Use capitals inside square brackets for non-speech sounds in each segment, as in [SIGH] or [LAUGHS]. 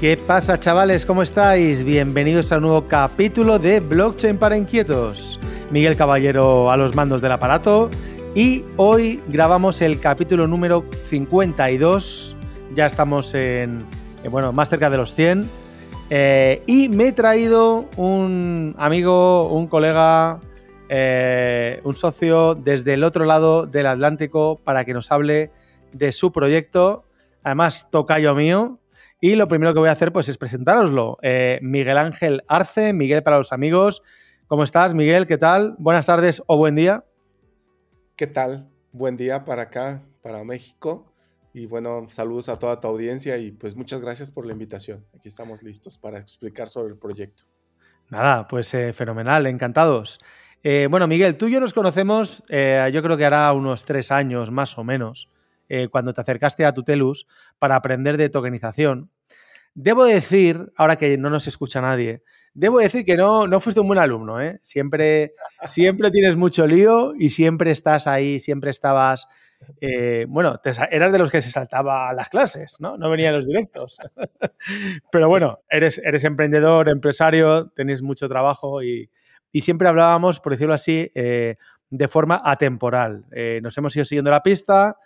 ¿Qué pasa chavales? ¿Cómo estáis? Bienvenidos a un nuevo capítulo de Blockchain para Inquietos. Miguel Caballero a los mandos del aparato y hoy grabamos el capítulo número 52. Ya estamos en, bueno, más cerca de los 100. Eh, y me he traído un amigo, un colega, eh, un socio desde el otro lado del Atlántico para que nos hable de su proyecto. Además, tocayo mío. Y lo primero que voy a hacer pues, es presentároslo. Eh, Miguel Ángel Arce, Miguel para los amigos. ¿Cómo estás, Miguel? ¿Qué tal? Buenas tardes o buen día. ¿Qué tal? Buen día para acá, para México. Y bueno, saludos a toda tu audiencia y pues muchas gracias por la invitación. Aquí estamos listos para explicar sobre el proyecto. Nada, pues eh, fenomenal, encantados. Eh, bueno, Miguel, tú y yo nos conocemos, yo creo que hará unos tres años más o menos. Eh, cuando te acercaste a Tutelus para aprender de tokenización. Debo decir, ahora que no nos escucha nadie, debo decir que no, no fuiste un buen alumno, ¿eh? Siempre, siempre tienes mucho lío y siempre estás ahí, siempre estabas. Eh, bueno, eras de los que se saltaba las clases, ¿no? No venía a los directos. [LAUGHS] Pero bueno, eres, eres emprendedor, empresario, tenés mucho trabajo y, siempre hablábamos, por decirlo así, de forma atemporal. nos hemos ido siguiendo la pista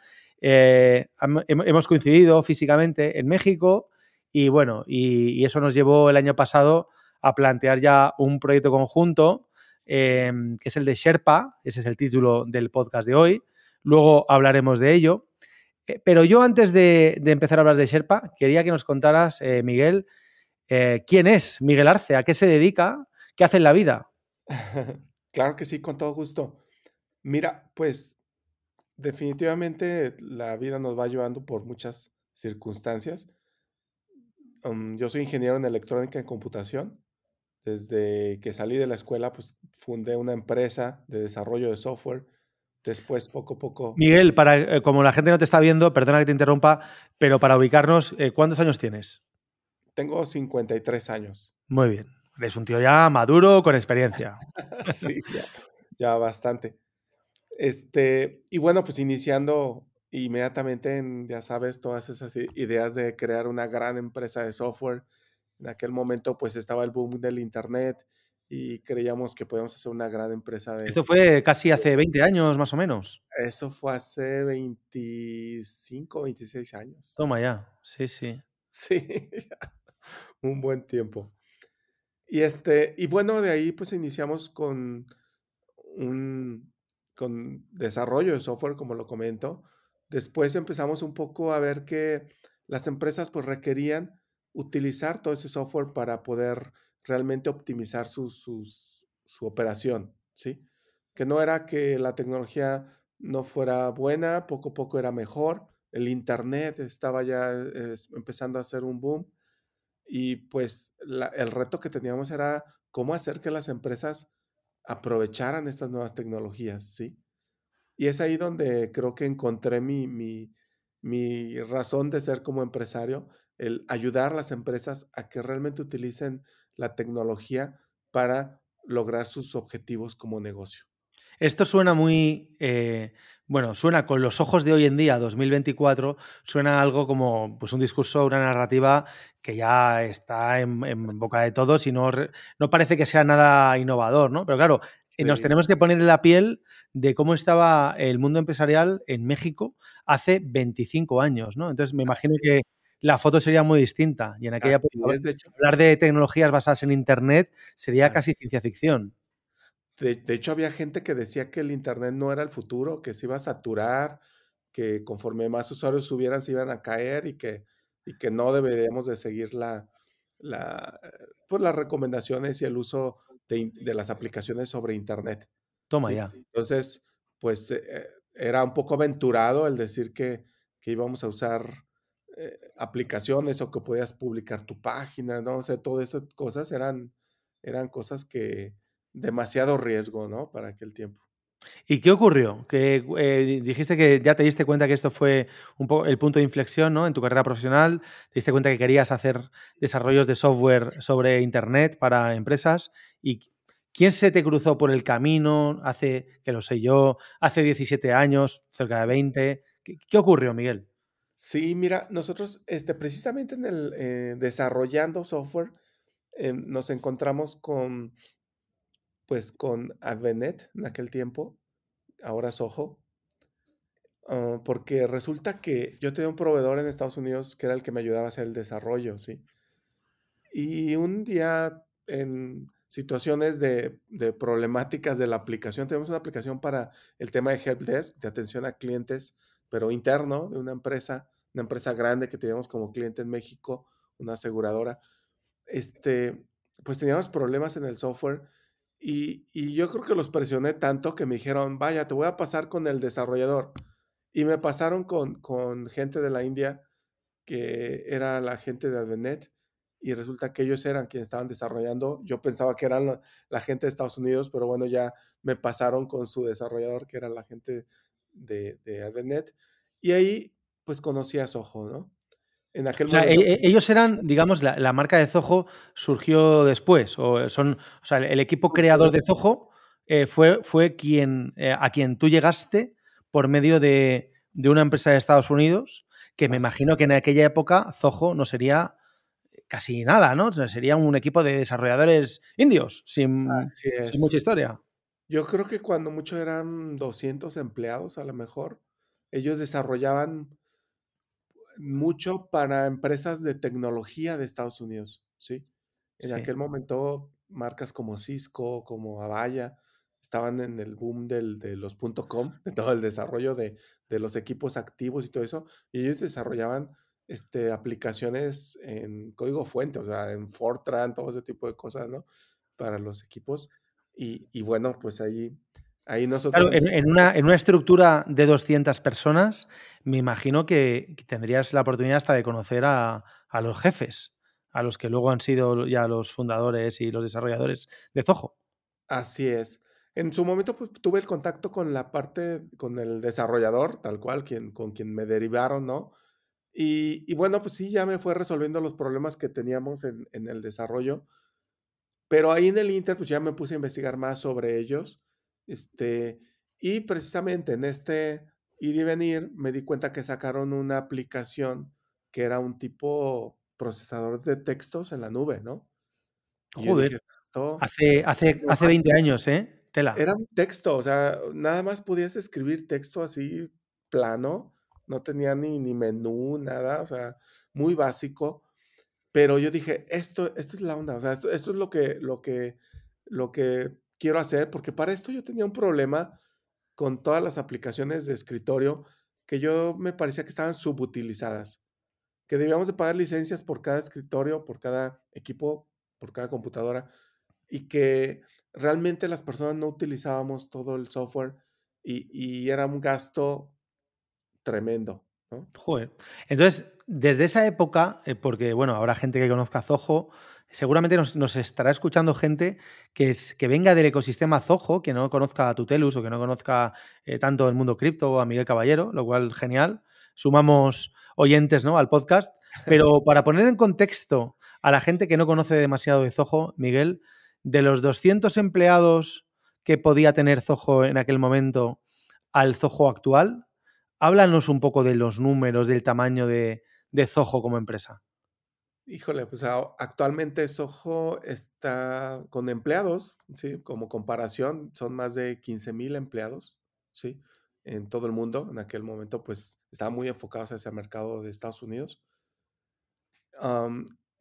eh, hemos coincidido físicamente en México y bueno, y, eso nos llevó el año pasado a plantear ya un proyecto conjunto em, que es el de Sherpa, ese es el título del podcast de hoy. Luego hablaremos de ello. Eh, pero yo antes de, empezar a hablar de Sherpa, quería que nos contaras, eh, Miguel, quién es Miguel Arce, a qué se dedica, qué hace en la vida. [LAUGHS] Claro que sí, con todo gusto. Mira, pues Definitivamente la vida nos va llevando por muchas circunstancias. Um, yo soy ingeniero en electrónica y computación. Desde que salí de la escuela, pues fundé una empresa de desarrollo de software. Después, poco a poco. Miguel, para, eh, como la gente no te está viendo, perdona que te interrumpa, pero para ubicarnos, eh, ¿cuántos años tienes? Tengo 53 años. Muy bien. Eres un tío ya maduro, con experiencia. [LAUGHS] sí, ya bastante. Este, y bueno, pues iniciando inmediatamente en, ya sabes, todas esas ideas de crear una gran empresa de software. En aquel momento, pues estaba el boom del Internet y creíamos que podíamos hacer una gran empresa de... Esto fue casi hace 20 años, más o menos. Eso fue hace 25, 26 años. Toma ya, sí, sí. [LAUGHS] Sí, un buen tiempo. Y este, y bueno, de ahí pues iniciamos con un, con desarrollo de software, como lo comento. Después empezamos un poco a ver que las empresas pues requerían utilizar todo ese software para poder realmente optimizar su, su operación, ¿sí? Que no era que la tecnología no fuera buena, poco a poco era mejor, el Internet estaba ya eh, empezando a hacer un boom y pues el reto que teníamos era cómo hacer que las empresas aprovecharan estas nuevas tecnologías, ¿sí? Y es ahí donde creo que encontré mi, mi, mi razón de ser como empresario, el ayudar a las empresas a que realmente utilicen la tecnología para lograr sus objetivos como negocio. Esto suena muy, eh, bueno, suena con los ojos de hoy en día, 2024, suena algo como pues, un discurso, una narrativa que ya está en, boca de todos y no, no, parece que sea nada innovador, ¿no? Pero claro, nos tenemos que poner en la piel de cómo estaba el mundo empresarial en México hace 25 años, ¿no? Entonces me imagino que la foto sería muy distinta y en aquella época hablar de tecnologías basadas en Internet sería casi ciencia ficción. De, hecho, había gente que decía que el Internet no era el futuro, que se iba a saturar, que conforme más usuarios subieran se iban a caer y que, y que no deberíamos de seguir la, la, pues las recomendaciones y el uso de, las aplicaciones sobre Internet. Toma ya. Entonces, pues eh, era un poco aventurado el decir que, que íbamos a usar eh, aplicaciones o que podías publicar tu página, ¿no? O sea, todas esas cosas eran, eran cosas que, demasiado riesgo, ¿no? Para aquel tiempo. ¿Y qué ocurrió? Que eh, dijiste que ya te diste cuenta que esto fue un poco el punto de inflexión ¿no? en tu carrera profesional, te diste cuenta que querías hacer desarrollos de software sobre Internet para empresas. ¿Y quién se te cruzó por el camino hace, que lo sé yo, hace 17 años, cerca de 20? ¿Qué, qué ocurrió, Miguel? Sí, mira, nosotros, este, precisamente en el, eh, desarrollando software, em, nos encontramos con pues, con Advenet en aquel tiempo, ahora Soho. Ah, porque resulta que yo tenía un proveedor en Estados Unidos que era el que me ayudaba a hacer el desarrollo, ¿sí? Y un día, en situaciones de de problemáticas de la aplicación, tenemos una aplicación para el tema de helpdesk, de atención a clientes, pero interno de una empresa, una empresa grande que teníamos como cliente en México, una aseguradora. Este, pues, teníamos problemas en el software, y yo creo que los presioné tanto que me dijeron: "Vaya, te voy a pasar con el desarrollador". Y me pasaron con con gente de la India, que era la gente de Advenet, y resulta que ellos eran quienes estaban desarrollando. Yo pensaba que eran la la gente de Estados Unidos, pero bueno, ya me pasaron con su desarrollador, que era la gente de de Advenet. Y ahí, pues, conocí a Soho, ¿no? En aquel O sea, e momento e ellos eran, digamos, la la marca de Zoho surgió después, o son o sea, el equipo creador de Zoho, eh, fue fue quien, eh, a quien tú llegaste por medio de de una empresa de Estados Unidos, que me Así imagino que en aquella época Zoho no sería casi nada, ¿no? Sería un equipo de desarrolladores indios, sin mucha historia. Yo creo que cuando mucho eran 200 empleados, a lo mejor. Ellos desarrollaban mucho para empresas de tecnología de Estados Unidos, ¿sí? En Sí. aquel momento, marcas como Cisco, como Avaya, estaban en el boom del de los com, de todo el desarrollo de de los equipos activos y todo eso, y ellos desarrollaban, este, aplicaciones en código fuente, o sea, en Fortran, todo ese tipo de cosas, ¿no? Para los equipos. Y y bueno, pues ahí ahí nosotros Claro, en en una en una estructura de 200 personas, me imagino que que tendrías la oportunidad hasta de conocer a a los jefes, a los que luego han sido ya los fundadores y los desarrolladores de Zoho. Así es. En su momento, pues, tuve el contacto con la parte con el desarrollador, tal cual, quien con quien me derivaron, ¿no? Y y bueno, pues sí, ya me fue resolviendo los problemas que teníamos en en el desarrollo. Pero ahí en el inter, pues, ya me puse a investigar más sobre ellos, este, y precisamente en este ir y venir, me di cuenta que sacaron una aplicación que era un tipo procesador de textos en la nube, ¿no? Yo dije: Joder, "Esto hace hace hace 20 máximo". años, ¿eh? Tela. Era un texto, o sea, nada más podías escribir texto así plano, no tenía ni ni menú, nada, o sea, muy básico. Pero yo dije: "Esto esta es la onda, o sea, esto esto es lo que lo que lo que quiero hacer", porque para esto yo tenía un problema con todas las aplicaciones de escritorio, que yo me parecía que estaban subutilizadas, que debíamos de pagar licencias por cada escritorio, por cada equipo, por cada computadora, y que realmente las personas no utilizábamos todo el software, y era un gasto tremendo, ¿no? Entonces, desde esa época, eh, porque, bueno, habrá gente que conozca Zoho, seguramente nos nos estará escuchando gente que es que venga del ecosistema Zoho, que no conozca a Tutelus o que no conozca, eh, tanto el mundo cripto o a Miguel Caballero, lo cual genial. Sumamos oyentes, ¿no?, al podcast. Pero [LAUGHS] para poner en contexto a la gente que no conoce demasiado de Zoho, Miguel, de los 200 empleados que podía tener Zoho en aquel momento al Zoho actual, háblanos un poco de los números, del tamaño de de Zoho como empresa. Híjole, pues, actualmente Zoho está con empleados, ¿sí? Como comparación, son más de 15000 empleados, ¿sí? En todo el mundo. En aquel momento, pues, estaban muy enfocados hacia el mercado de Estados Unidos.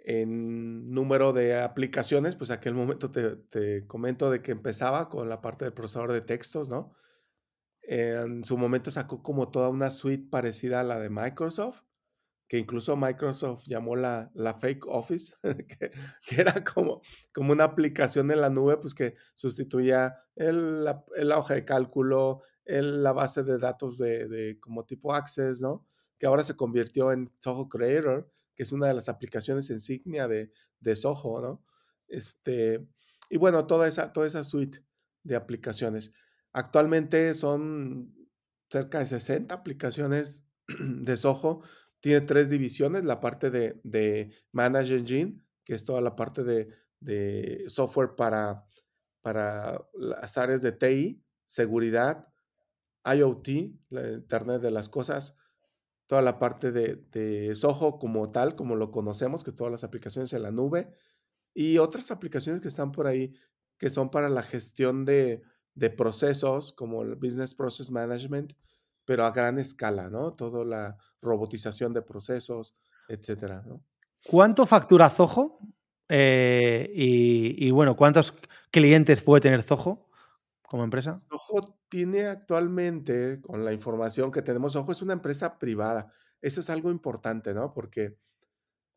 En número de aplicaciones, pues, aquel momento te te comento de que empezaba con la parte del procesador de textos, ¿no? En su momento sacó como toda una suite parecida a la de Microsoft, que incluso Microsoft llamó la la fake Office, [LAUGHS] que era como como una aplicación en la nube, pues, que sustituía el la la hoja de cálculo, el la base de datos de de como tipo Access, ¿no? Que ahora se convirtió en Zoho Creator, que es una de las aplicaciones insignia de de Zoho, ¿no? Este, y bueno, toda esa toda esa suite de aplicaciones. Actualmente son cerca de 60 aplicaciones [CLEARS THROAT] de Zoho. Tiene 3 divisiones, la parte de de Manage Engine, que es toda la parte de de software para para las áreas de TI, seguridad, IoT, la Internet de las cosas, toda la parte de, de Soho como tal, como lo conocemos, que todas las aplicaciones en la nube y otras aplicaciones que están por ahí que son para la gestión de, de procesos como el Business Process Management, pero a gran escala, ¿no? Toda la robotización de procesos, etcétera, ¿no? ¿Cuánto factura Zoho? Eh, y, y, bueno, ¿cuántos clientes puede tener Zoho como empresa? Zoho tiene actualmente, con la información que tenemos, Zoho es una empresa privada. Eso es algo importante, ¿no? Porque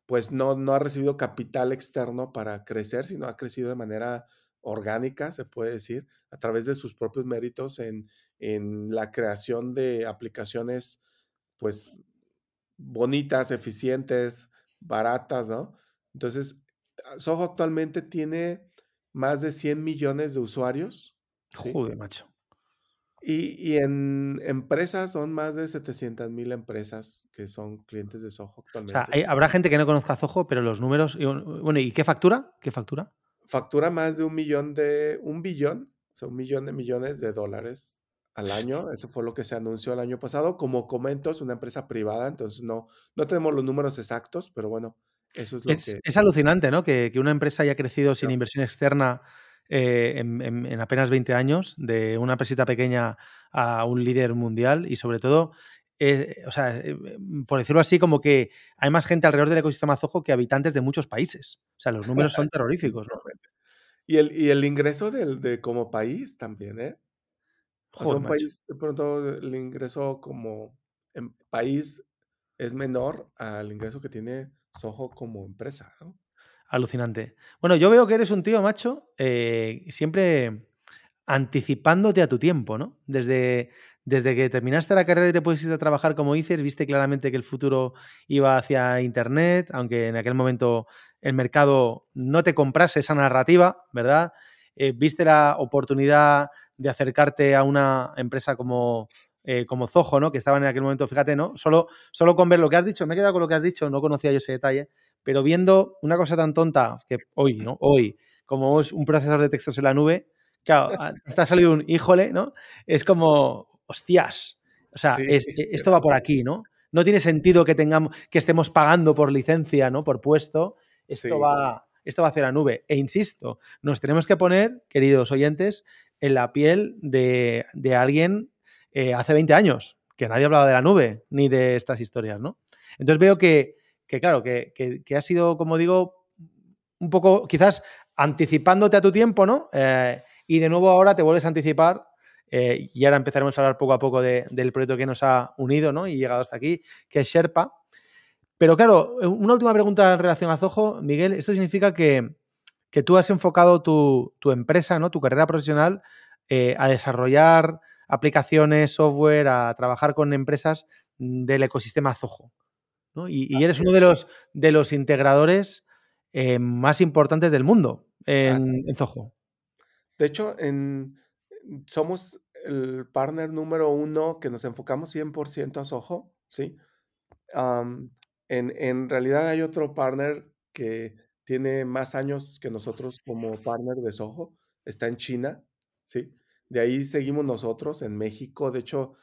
pues no, no ha recibido capital externo para crecer, sino ha crecido de manera orgánica, se puede decir, a través de sus propios méritos en, en la creación de aplicaciones, pues, bonitas, eficientes, baratas, ¿no? Entonces, Soho actualmente tiene más de 100 millones de usuarios. ¿sí? Joder, macho. Y, y, en empresas son más de 700 mil empresas que son clientes de Soho actualmente. O sea, hay, habrá gente que no conozca Zoho, pero los números. Bueno, ¿y qué factura? ¿Qué factura? Factura más de un millón de. un billón, o sea, un millón de millones de dólares al año. Eso fue lo que se anunció el año pasado. Como comento, es una empresa privada, entonces no, no tenemos los números exactos, pero bueno, eso es lo es, que. Es alucinante, ¿no? Que, que, una empresa haya crecido sin inversión externa eh, en, en, en, apenas 20 años, de una empresita pequeña a un líder mundial y sobre todo, eh, o sea, eh, por decirlo así, como que hay más gente alrededor del ecosistema Zoho que habitantes de muchos países. O sea, los [LAUGHS] números son terroríficos. ¿no? y, el, y el ingreso del, de como país también, ¿eh? O sea, un país, de pronto el ingreso como en país es menor al ingreso que tiene Soho como empresa, ¿no? Alucinante. Bueno, yo veo que eres un tío, macho, eh, siempre anticipándote a tu tiempo, ¿no? Desde, desde que terminaste la carrera y te pusiste a trabajar como dices, viste claramente que el futuro iba hacia Internet, aunque en aquel momento el mercado no te comprase esa narrativa, ¿verdad? Eh, viste la oportunidad de acercarte a una empresa como, eh, como Zoho, ¿no? Que estaba en aquel momento, fíjate, ¿no? Solo, solo con ver lo que has dicho, me he quedado con lo que has dicho, no conocía yo ese detalle, pero viendo una cosa tan tonta que hoy, ¿no? Hoy, como es un procesador de textos en la nube, claro, está salido un híjole, ¿no? Es como, hostias, o sea, sí, es, esto va por aquí, ¿no? No tiene sentido que tengamos, que estemos pagando por licencia, ¿no? Por puesto. Esto sí. va, esto va hacia la nube. E insisto, nos tenemos que poner, queridos oyentes, en la piel de, de alguien eh, hace 20 años, que nadie hablaba de la nube ni de estas historias, ¿no? Entonces veo que que claro, que, que, ha sido, como digo, un poco quizás anticipándote a tu tiempo, ¿no? Eh, y de nuevo ahora te vuelves a anticipar eh, y ahora empezaremos a hablar poco a poco de, del proyecto que nos ha unido, ¿no? Y llegado hasta aquí, que es Sherpa. Pero claro, una última pregunta en relación a Zoho, Miguel, esto significa que, que tú has enfocado tu, tu, empresa, ¿no? Tu carrera profesional eh, a desarrollar aplicaciones, software, a trabajar con empresas del ecosistema Zoho. ¿no? Y, y, eres uno de los, de los integradores eh, más importantes del mundo en, en, Zoho. De hecho, en, somos el partner número uno que nos enfocamos 100% a Zoho, ¿sí? Um, en, en, realidad hay otro partner que tiene más años que nosotros como partner de Zoho, está en China, ¿sí? De ahí seguimos nosotros en México, de hecho,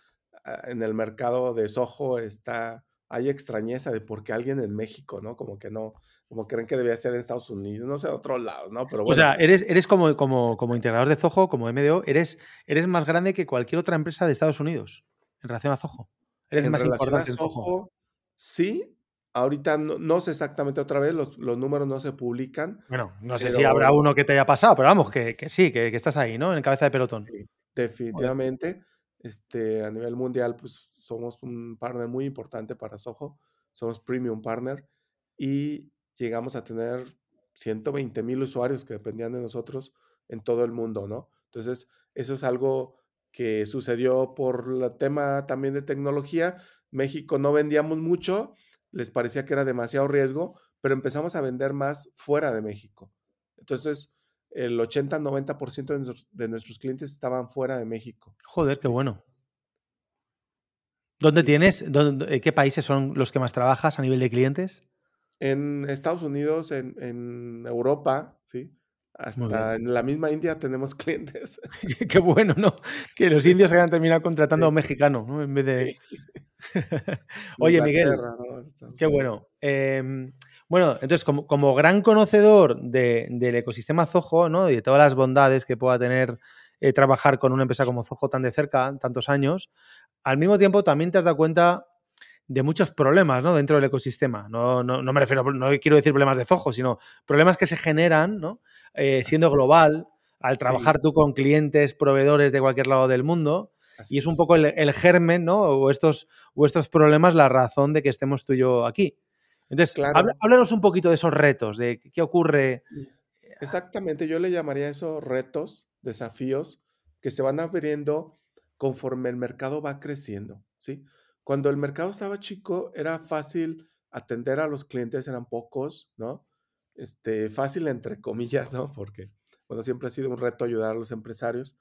en el mercado de Soho está hay extrañeza de por qué alguien en México, ¿no? Como que no, como creen que debía ser en Estados Unidos, no sé, otro lado, ¿no? Pero bueno. O sea, eres, eres como, como, como integrador de Zoho, como MDO, eres, eres más grande que cualquier otra empresa de Estados Unidos en relación a Zoho. Eres en más importante a Zoho, en Zoho. Sí, ahorita no, no, sé exactamente otra vez, los, los, números no se publican. Bueno, no sé pero... si habrá uno que te haya pasado, pero vamos, que, que sí, que, que, estás ahí, ¿no? En cabeza de pelotón. Sí, definitivamente. Este, a nivel mundial, pues somos un partner muy importante para Soho, somos premium partner y llegamos a tener 120 mil usuarios que dependían de nosotros en todo el mundo, ¿no? Entonces, eso es algo que sucedió por el tema también de tecnología. México no vendíamos mucho, les parecía que era demasiado riesgo, pero empezamos a vender más fuera de México. Entonces, el 80-90% de nuestros, de nuestros clientes estaban fuera de México. Joder, qué bueno. ¿Dónde sí. tienes? Dónde, ¿Qué países son los que más trabajas a nivel de clientes? En Estados Unidos, en, en Europa, sí. Hasta en la misma India tenemos [LAUGHS] clientes. [LAUGHS] Qué bueno, ¿no? Que los indios hayan terminado contratando sí. a un mexicano, ¿no? En vez de. [LAUGHS] Oye, Miguel, qué bueno. Em, bueno, entonces, como, gran conocedor del ecosistema Zoho ¿no? y de todas las bondades que pueda tener eh, trabajar con una empresa como Zoho tan de cerca, tantos años, al mismo tiempo también te has dado cuenta de muchos problemas ¿no? dentro del ecosistema. No, no, no, me refiero, no quiero decir problemas de Zoho, sino problemas que se generan ¿no? Eh, siendo global, al trabajar tú con clientes, proveedores de cualquier lado del mundo. Y es un poco el, germen, ¿no? O estos, o estos problemas la razón de que estemos tú y yo aquí. Entonces, háblanos un poquito de esos retos, de qué ocurre. Exactamente, yo le llamaría esos retos, desafíos que se van abriendo conforme el mercado va creciendo, ¿sí? Cuando el mercado estaba chico, era fácil atender a los clientes, eran pocos, ¿no? Este, fácil entre comillas, ¿no? Porque, bueno, siempre ha sido un reto ayudar a los empresarios,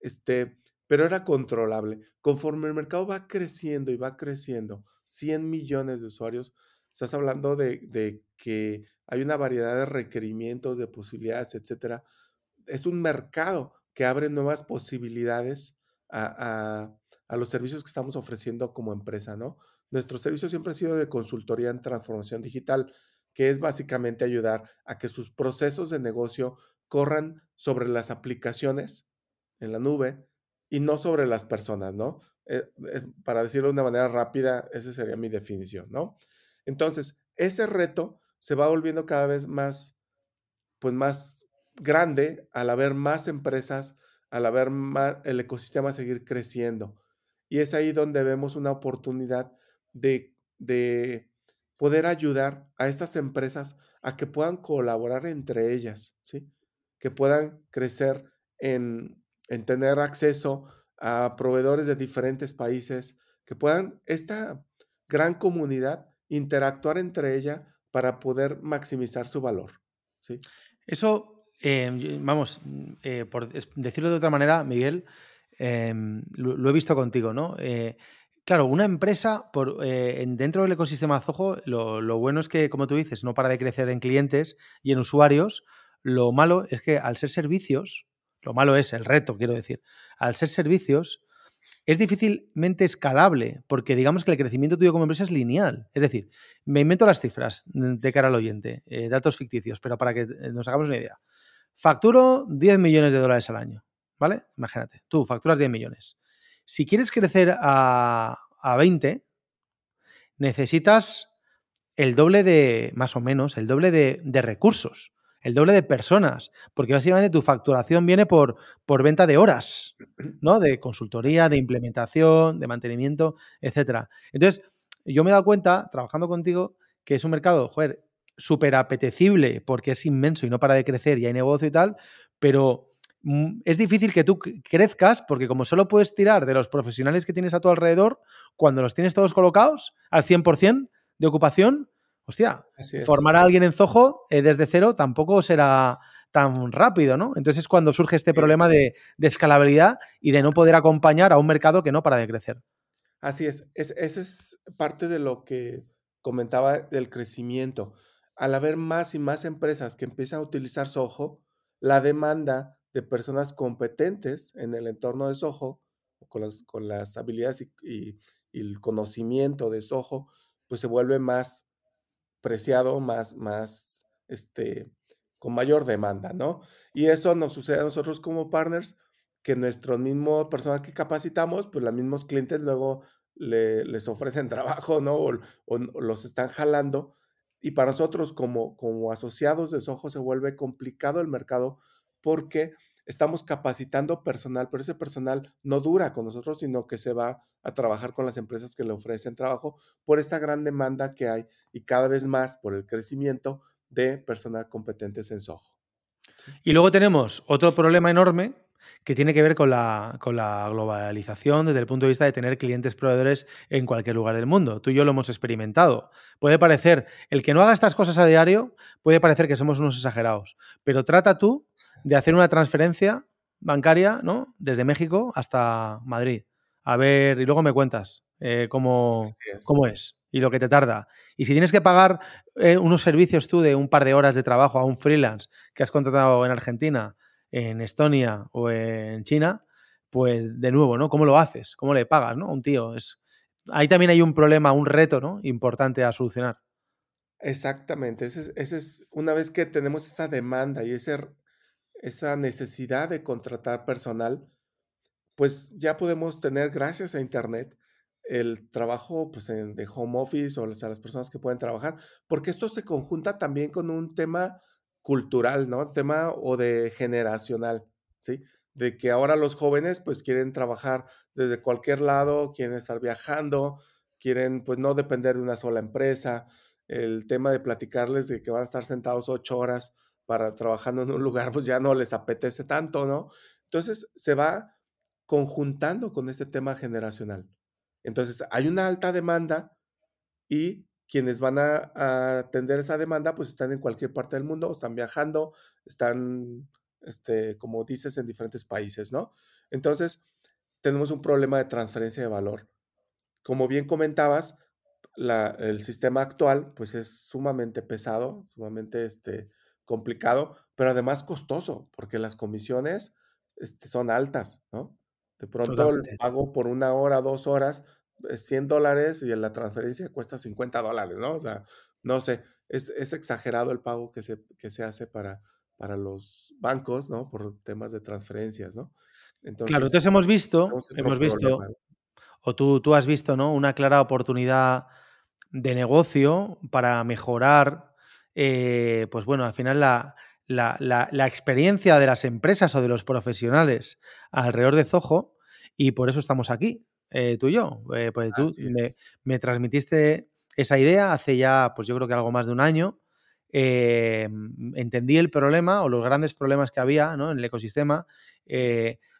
este, pero era controlable. Conforme el mercado va creciendo y va creciendo, 100 millones de usuarios, estás hablando de, que hay una variedad de requerimientos, de posibilidades, etcétera. Es un mercado que abre nuevas posibilidades a, a los servicios que estamos ofreciendo como empresa, ¿no? Nuestro servicio siempre ha sido de consultoría en transformación digital, que es básicamente ayudar a que sus procesos de negocio corran sobre las aplicaciones en la nube y no sobre las personas, ¿no? Eh, para decirlo de una manera rápida, esa sería mi definición, ¿no? Entonces, ese reto se va volviendo cada vez más, pues más grande al haber más empresas, al haber más, el ecosistema seguir creciendo. Y es ahí donde vemos una oportunidad de, poder ayudar a estas empresas a que puedan colaborar entre ellas, ¿sí? Que puedan crecer en, tener acceso a proveedores de diferentes países, que puedan esta gran comunidad interactuar entre ella para poder maximizar su valor, ¿sí? Eso, eh, vamos, eh, por decirlo de otra manera, Miguel, Em, lo, he visto contigo, ¿no? Eh, claro, una empresa por, eh, dentro del ecosistema Zoho, lo, bueno es que, como tú dices, no para de crecer en clientes y en usuarios. Lo malo es que al ser servicios, lo malo es el reto, quiero decir, al ser servicios, es difícilmente escalable, porque digamos que el crecimiento tuyo como empresa es lineal. Es decir, me invento las cifras de cara al oyente, eh, datos ficticios, pero para que nos hagamos una idea. Facturo 10 millones de dólares al año. ¿vale? Imagínate, tú facturas 10 millones. Si quieres crecer a, 20, necesitas el doble de, más o menos, el doble de, recursos, el doble de personas, porque básicamente tu facturación viene por, por venta de horas, ¿no? De consultoría, de implementación, de mantenimiento, etcétera. Entonces, yo me he dado cuenta, trabajando contigo, que es un mercado, joder, súper apetecible porque es inmenso y no para de crecer y hay negocio y tal, pero Mm, es difícil que tú crezcas porque como solo puedes tirar de los profesionales que tienes a tu alrededor, cuando los tienes todos colocados al 100% de ocupación, hostia, formar a alguien en Zoho eh, desde cero tampoco será tan rápido, ¿no? Entonces es cuando surge este problema de, escalabilidad y de no poder acompañar a un mercado que no para de crecer. Así es, es esa es parte de lo que comentaba del crecimiento. Al haber más y más empresas que empiezan a utilizar Soho, la demanda de personas competentes en el entorno de Soho, con las, con las habilidades y, el conocimiento de Soho, pues se vuelve más preciado, más, más, este, con mayor demanda, ¿no? Y eso nos sucede a nosotros como partners, que nuestro mismo personal que capacitamos, pues los mismos clientes luego les ofrecen [LAUGHS] trabajo, ¿no? O, o, los están jalando. Y para nosotros como, como asociados de Soho se vuelve complicado el mercado porque estamos capacitando personal, pero ese personal no dura con nosotros, sino que se va a trabajar con las empresas que le ofrecen trabajo por esta gran demanda que hay y cada vez más por el crecimiento de personal competentes en Soho. Y luego tenemos otro problema enorme que tiene que ver con la, con la, globalización desde el punto de vista de tener clientes proveedores en cualquier lugar del mundo. Tú y yo lo hemos experimentado. Puede parecer, el que no haga estas cosas a diario, puede parecer que somos unos exagerados, pero trata tú de hacer una transferencia bancaria, ¿no? Desde México hasta Madrid. A ver, y luego me cuentas eh, cómo, es. cómo, es. y lo que te tarda. Y si tienes que pagar eh, unos servicios tú de un par de horas de trabajo a un freelance que has contratado en Argentina, en Estonia o en China, pues de nuevo, ¿no? ¿Cómo lo haces? ¿Cómo le pagas, ¿no? A un tío. Es, ahí también hay un problema, un reto, ¿no? Importante a solucionar. Exactamente, ese es, una vez que tenemos esa demanda y ese, esa necesidad de contratar personal, pues ya podemos tener, gracias a Internet, el trabajo pues, de home office o las personas que pueden trabajar, porque esto se conjunta también con un tema cultural, ¿no? Tema o de generacional, ¿sí? De que ahora los jóvenes pues quieren trabajar desde cualquier lado, quieren estar viajando, quieren pues no depender de una sola empresa, el tema de platicarles de que van a estar sentados ocho horas para trabajando en un lugar, pues ya no les apetece tanto, ¿no? Entonces se va conjuntando con este tema generacional. Entonces hay una alta demanda y quienes van a, atender esa demanda, pues están en cualquier parte del mundo, están viajando, están, este, como dices, en diferentes países, ¿no? Entonces, tenemos un problema de transferencia de valor. Como bien comentabas, el sistema actual, pues es sumamente pesado, sumamente este, complicado, pero además costoso, porque las comisiones este, son altas, ¿no? De pronto el pago por una hora, dos horas, es 100 dólares y la transferencia cuesta 50 dólares, ¿no? O sea, no sé, es, exagerado el pago que se, que se hace para, para los bancos, ¿no? Por temas de transferencias, ¿no? Entonces, claro, entonces hemos visto, hemos visto, o tú, tú has visto, ¿no? Una clara oportunidad de negocio para mejorar, eh, pues bueno, al final la, la, experiencia de las empresas o de los profesionales alrededor de Zoho y por eso estamos aquí, eh, tú y yo. Eh, pues tú me, transmitiste esa idea hace ya, pues yo creo que algo más de un año. entendí el problema o los grandes problemas que había en el ecosistema.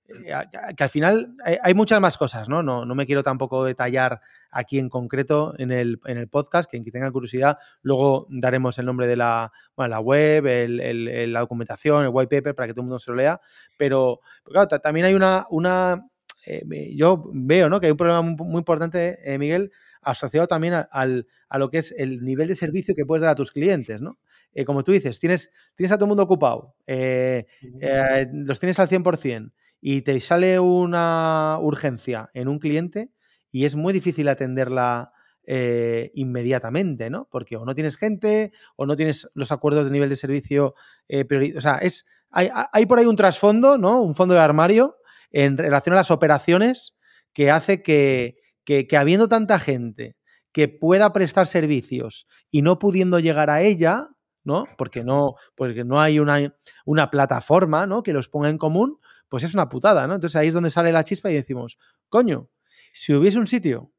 Eh, que al final hay, muchas más cosas, ¿no? ¿no? ¿no? me quiero tampoco detallar aquí en concreto en el, en el podcast, quien tenga curiosidad, luego daremos el nombre de la, la web, el, la documentación, el white paper para que todo el mundo se lo lea, pero, claro, también hay una, una eh, yo veo ¿no? que hay un problema muy, importante, eh, Miguel, asociado también a, al, a lo que es el nivel de servicio que puedes dar a tus clientes, ¿no? como tú dices, tienes, tienes a todo el mundo ocupado, los tienes al 100%, y te sale una urgencia en un cliente y es muy difícil atenderla eh, inmediatamente, ¿no? Porque o no tienes gente o no tienes los acuerdos de nivel de servicio eh, O sea, es, hay, por ahí un trasfondo, ¿no? Un fondo de armario en relación a las operaciones que hace que, que, que habiendo tanta gente que pueda prestar servicios y no pudiendo llegar a ella, ¿no? Porque no, porque no hay una, una plataforma, ¿no? Que los ponga en común, pues es una putada, ¿no? Entonces ahí es donde sale la chispa y decimos, coño, si hubiese un sitio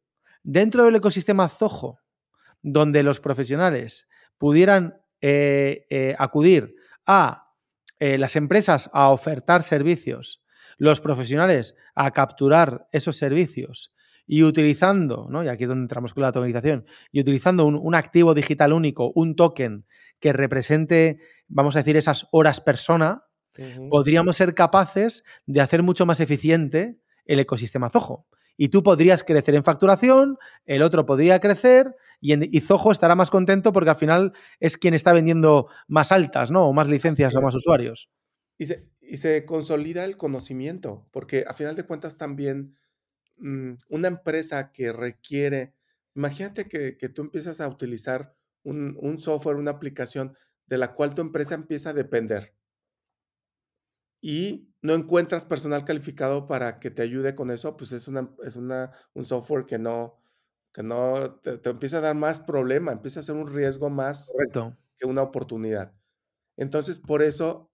dentro del ecosistema Zoho donde los profesionales pudieran eh, eh, acudir a eh, las empresas a ofertar servicios, los profesionales a capturar esos servicios y utilizando, ¿no? y aquí es donde entramos con la tokenización, y utilizando un, un, activo digital único, un token que represente, vamos a decir, esas horas persona, podríamos ser capaces de hacer mucho más eficiente el ecosistema Zoho. Y tú podrías crecer en facturación, el otro podría crecer y, Zoho estará más contento porque al final es quien está vendiendo más altas, ¿no? O más licencias o más usuarios. Y se, y se, consolida el conocimiento, porque a final de cuentas también mm, una empresa que requiere, imagínate que, tú empiezas a utilizar un, un software, una aplicación de la cual tu empresa empieza a depender y no encuentras personal calificado para que te ayude con eso, pues es, una, es una, un software que no, que no te, empieza a dar más problema, empieza a ser un riesgo más que una oportunidad. Entonces, por eso,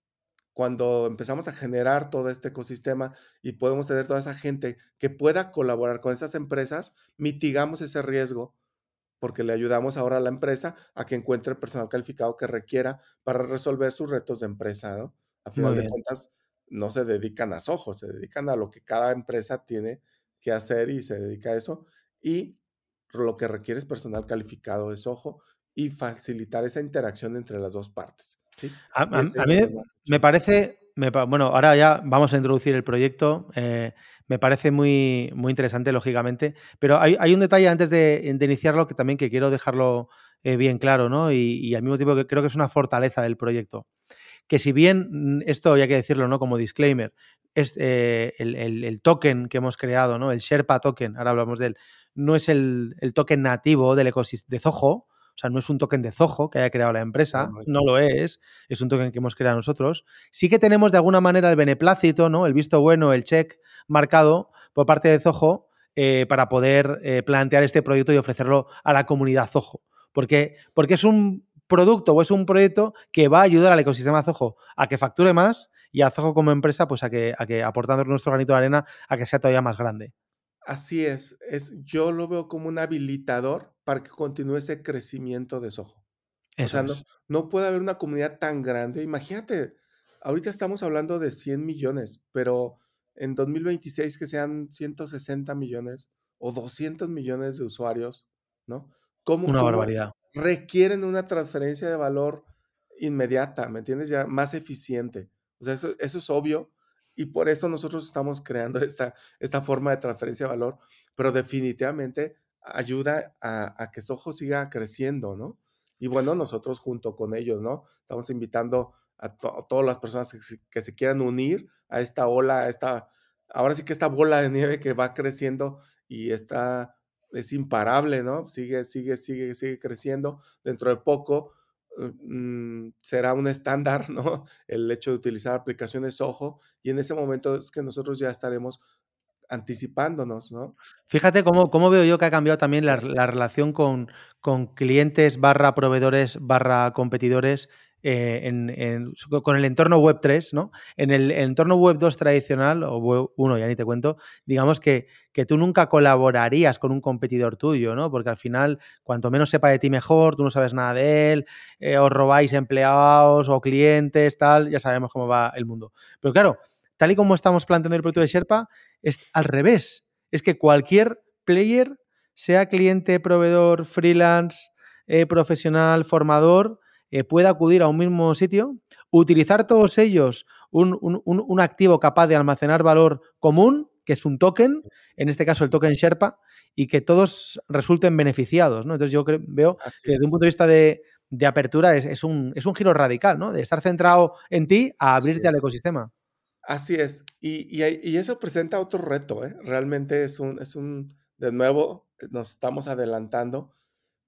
cuando empezamos a generar todo este ecosistema y podemos tener toda esa gente que pueda colaborar con esas empresas, mitigamos ese riesgo porque le ayudamos ahora a la empresa a que encuentre el personal calificado que requiera para resolver sus retos de empresa, ¿no? A final de cuentas, no se dedican a ojos, se dedican a lo que cada empresa tiene que hacer y se dedica a eso. Y lo que requiere es personal calificado de ojo y facilitar esa interacción entre las dos partes. A, mí me parece, bueno, ahora ya vamos a introducir el proyecto. Eh, me parece muy, muy interesante, lógicamente, pero hay, un detalle antes de, iniciarlo que también que quiero dejarlo eh, bien claro, ¿no? Y, y, al mismo tiempo que creo que es una fortaleza del proyecto que si bien mm, esto, hay que decirlo, ¿no? Como disclaimer, es eh, el, el, token que hemos creado, ¿no? El Sherpa token, ahora hablamos de él, no es el, el token nativo del ecosistema de Zoho, o sea, no es un token de Zoho que haya creado la empresa, no, lo es, es un token que hemos creado nosotros. Sí que tenemos de alguna manera el beneplácito, ¿no? El visto bueno, el check marcado por parte de Zoho eh, para poder eh, plantear este proyecto y ofrecerlo a la comunidad Zoho. Porque, porque es un producto o es un proyecto que va a ayudar al ecosistema Zoho a que facture más y a Zoho como empresa, pues a que, a que aportando nuestro granito de arena a que sea todavía más grande. Así es, es, yo lo veo como un habilitador para que continúe ese crecimiento de Soho. o sea, no, no, puede haber una comunidad tan grande. Imagínate, ahorita estamos hablando de 100 millones, pero en 2026 que sean 160 millones o 200 millones de usuarios, ¿no? ¿Cómo, una barbaridad. Requieren una transferencia de valor inmediata, ¿me entiendes? Ya más eficiente. O sea, eso, eso es obvio y por eso nosotros estamos creando esta, esta forma de transferencia de valor, pero definitivamente ayuda a, que Soho siga creciendo, ¿no? Y bueno, nosotros junto con ellos, ¿no? Estamos invitando a, todas las personas que se, quieran unir a esta ola, a esta, ahora sí que esta bola de nieve que va creciendo y está, es imparable, ¿no? Sigue, sigue, sigue, sigue creciendo. Dentro de poco Mm, será un estándar, [LAUGHS] ¿no? El hecho de utilizar aplicaciones Ojo y en ese momento es que nosotros ya estaremos anticipándonos, ¿no? Fíjate cómo, cómo veo yo que ha cambiado también la, la relación con, con, clientes barra proveedores barra competidores eh, con el entorno web 3, ¿no? En el, entorno web 2 tradicional, o web 1, ya ni te cuento, digamos que, que, tú nunca colaborarías con un competidor tuyo, ¿no? Porque al final, cuanto menos sepa de ti mejor, tú no sabes nada de él, eh, os robáis empleados o clientes, tal, ya sabemos cómo va el mundo. Pero claro, tal y como estamos planteando el producto de Sherpa, es al revés. Es que cualquier player, sea cliente, proveedor, freelance, eh, profesional, formador, eh, pueda acudir a un mismo sitio, utilizar todos ellos un, activo capaz de almacenar valor común, que es un token, en este caso el token Sherpa, y que todos resulten beneficiados. ¿no? Entonces yo veo que desde un punto de vista de, apertura es, un, es, un, giro radical, ¿no? De estar centrado en ti a abrirte al ecosistema. Así es. Y, y, eso presenta otro reto, ¿eh? Realmente es un, es un, de nuevo, nos estamos adelantando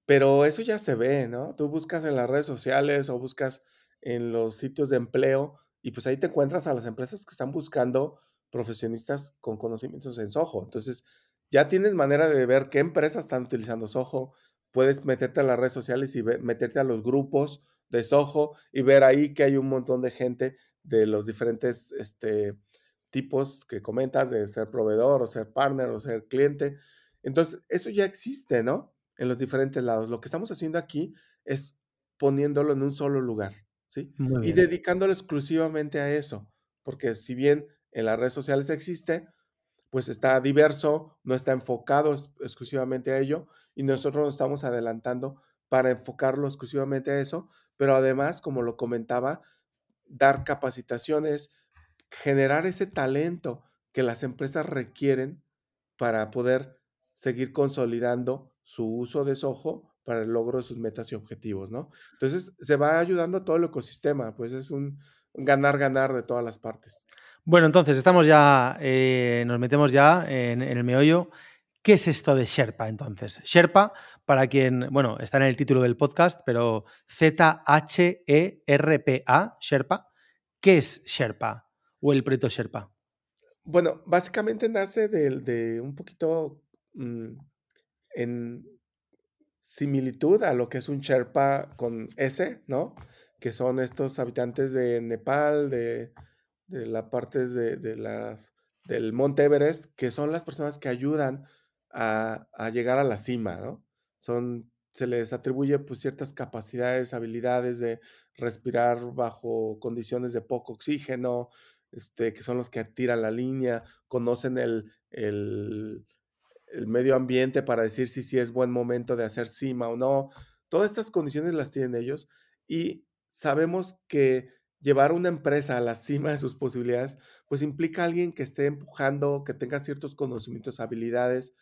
pero eso ya se ve, ¿no? Tú buscas en las redes sociales o buscas en los sitios de empleo y pues ahí te encuentras a las empresas que están buscando profesionistas con conocimientos en Soho. Entonces, ya tienes manera de ver qué empresas están utilizando Soho. Puedes meterte a las redes sociales y meterte a los grupos de Soho y ver ahí que hay un montón de gente de los diferentes este, tipos que comentas de ser proveedor o ser partner o ser cliente. Entonces, eso ya existe, ¿no? En los diferentes lados. Lo que estamos haciendo aquí es poniéndolo en un solo lugar, ¿sí? Y dedicándolo exclusivamente a eso, porque si bien en las redes sociales existe, pues está diverso, no está enfocado exclusivamente a ello, y nosotros nos estamos adelantando para enfocarlo exclusivamente a eso, pero además, como lo comentaba, dar capacitaciones, generar ese talento que las empresas requieren para poder seguir consolidando su uso de Soho para el logro de sus metas y objetivos, ¿no? Entonces, se va ayudando a todo el ecosistema, pues es un ganar-ganar de todas las partes. Bueno, entonces estamos ya, eh, nos metemos ya en, el meollo. ¿Qué es esto de Sherpa entonces? Sherpa, para quien, bueno, está en el título del podcast, pero Z-H-E-R-P-A, Sherpa. ¿Qué es Sherpa o el proyecto Sherpa? Bueno, básicamente nace de, un poquito mm, en similitud a lo que es un Sherpa con S, ¿no? Que son estos habitantes de Nepal, de, de la parte de, las, del Monte Everest, que son las personas que ayudan a, llegar a la cima, ¿no? Son, se les atribuye pues, ciertas capacidades, habilidades de respirar bajo condiciones de poco oxígeno, este, que son los que tiran la línea, conocen el, el el medio ambiente para decir si, si es buen momento de hacer cima o no. Todas estas condiciones las tienen ellos y sabemos que llevar una empresa a la cima de sus posibilidades, pues implica a alguien que esté empujando, que tenga ciertos conocimientos, habilidades,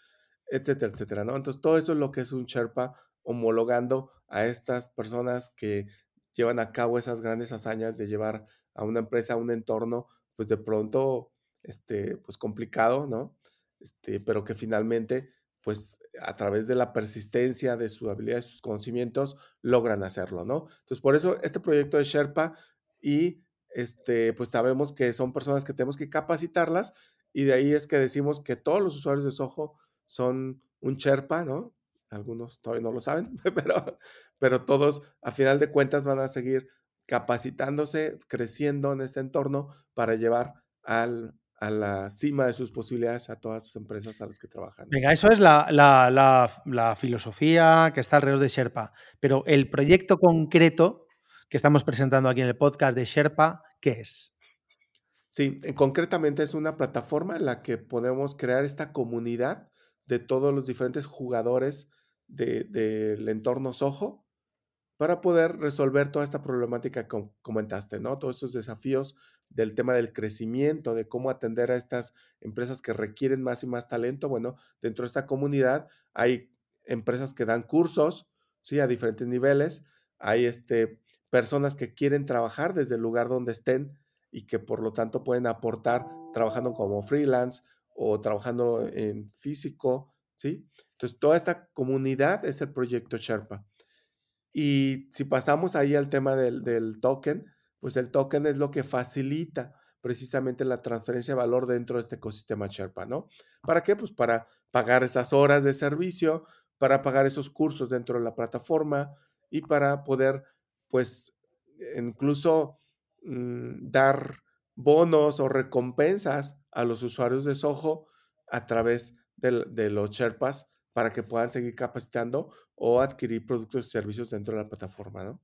etcétera, etcétera, ¿no? Entonces, todo eso es lo que es un Sherpa homologando a estas personas que llevan a cabo esas grandes hazañas de llevar a una empresa a un entorno, pues de pronto, este, pues complicado, ¿no? Este, pero que finalmente, pues a través de la persistencia de su habilidad, de sus conocimientos, logran hacerlo, ¿no? Entonces, por eso este proyecto de Sherpa y este, pues sabemos que son personas que tenemos que capacitarlas y de ahí es que decimos que todos los usuarios de Soho son un Sherpa, ¿no? Algunos todavía no lo saben, [LAUGHS] pero, pero todos a final de cuentas van a seguir capacitándose, creciendo en este entorno para llevar al, a la cima de sus posibilidades a todas las empresas a las que trabajan. Venga, eso es la, la, la, filosofía que está alrededor de Sherpa, pero el proyecto concreto que estamos presentando aquí en el podcast de Sherpa, ¿qué es? Sí, concretamente es una plataforma en la que podemos crear esta comunidad de todos los diferentes jugadores del de, entorno Soho para poder resolver toda esta problemática que comentaste, ¿no? Todos esos desafíos del tema del crecimiento, de cómo atender a estas empresas que requieren más y más talento. Bueno, dentro de esta comunidad hay empresas que dan cursos, ¿sí? A diferentes niveles. Hay este, personas que quieren trabajar desde el lugar donde estén y que por lo tanto pueden aportar trabajando como freelance o trabajando en físico, ¿sí? Entonces, toda esta comunidad es el proyecto Sherpa. Y si pasamos ahí al tema del, token, pues el token es lo que facilita precisamente la transferencia de valor dentro de este ecosistema Sherpa, ¿no? ¿Para qué? Pues para pagar estas horas de servicio, para pagar esos cursos dentro de la plataforma y para poder, pues, incluso mm, dar bonos o recompensas a los usuarios de Soho a través de, de los Sherpas para que puedan seguir capacitando o adquirir productos y servicios dentro de la plataforma, ¿no?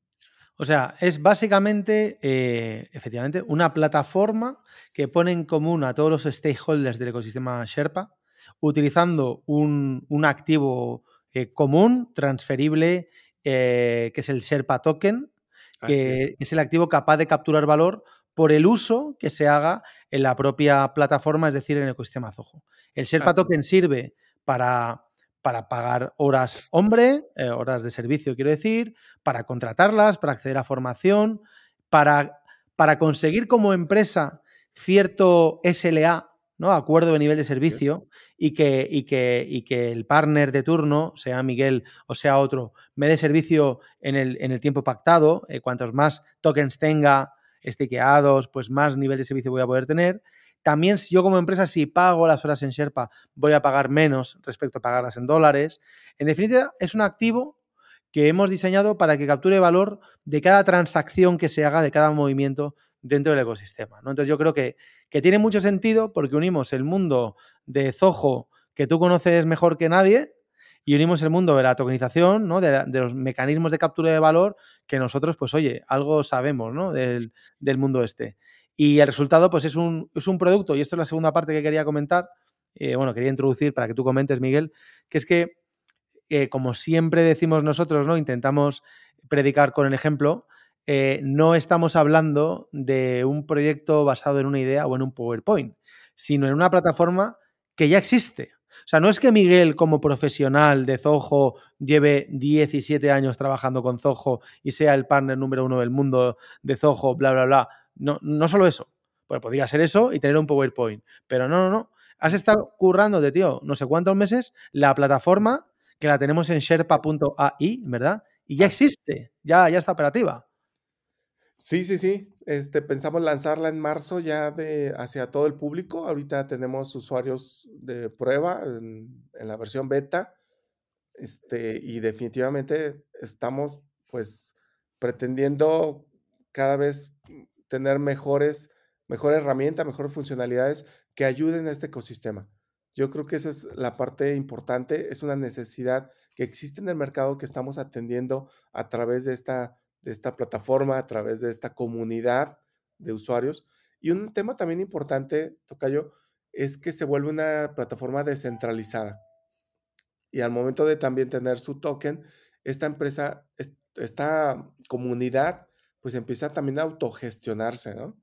O sea, es básicamente, eh, efectivamente, una plataforma que pone en común a todos los stakeholders del ecosistema Sherpa, utilizando un, activo eh, común, transferible, eh, que es el Sherpa Token, que es. es. el activo capaz de capturar valor por el uso que se haga en la propia plataforma, es decir, en el ecosistema Zoho. El Sherpa Token sirve para para pagar horas hombre, eh, horas de servicio, quiero decir, para contratarlas, para acceder a formación, para, para conseguir como empresa cierto SLA, ¿no? Acuerdo de nivel de servicio, y que, y, que, y que el partner de turno, sea Miguel o sea otro, me dé servicio en el, en el tiempo pactado. Eh, cuantos más tokens tenga estiqueados, pues más nivel de servicio voy a poder tener. También si yo como empresa, si pago las horas en Sherpa, voy a pagar menos respecto a pagarlas en dólares. En definitiva, es un activo que hemos diseñado para que capture valor de cada transacción que se haga, de cada movimiento dentro del ecosistema. Entonces yo creo que, que, tiene mucho sentido porque unimos el mundo de Zoho, que tú conoces mejor que nadie, y unimos el mundo de la tokenización, ¿no? de, los mecanismos de captura de valor, que nosotros, pues oye, algo sabemos ¿no? del, del mundo este. Y el resultado, pues es un, es un producto, y esto es la segunda parte que quería comentar, eh, bueno, quería introducir para que tú comentes, Miguel, que es que, eh, como siempre decimos nosotros, ¿no? Intentamos predicar con el ejemplo, eh, no estamos hablando de un proyecto basado en una idea o en un PowerPoint, sino en una plataforma que ya existe. O sea, no es que Miguel, como profesional de Zoho, lleve 17 años trabajando con Zoho y sea el partner número uno del mundo de Zoho, bla, bla, bla. No, no solo eso. Pues podría ser eso y tener un PowerPoint. Pero no, no, no. Has estado currando de, tío, no sé cuántos meses, la plataforma que la tenemos en sherpa.ai, ¿verdad? Y ya existe, ya, ya está operativa. Sí, sí, sí. Este, pensamos lanzarla en marzo ya de hacia todo el público. Ahorita tenemos usuarios de prueba en, en la versión beta. Este, y definitivamente estamos pues pretendiendo cada vez tener mejores, mejor herramienta, mejores funcionalidades que ayuden a este ecosistema. Yo creo que esa es la parte importante, es una necesidad que existe en el mercado que estamos atendiendo a través de esta, de esta plataforma, a través de esta comunidad de usuarios. Y un tema también importante, Tocayo, es que se vuelve una plataforma descentralizada. Y al momento de también tener su token, esta empresa, esta comunidad pues empieza también a autogestionarse, ¿no?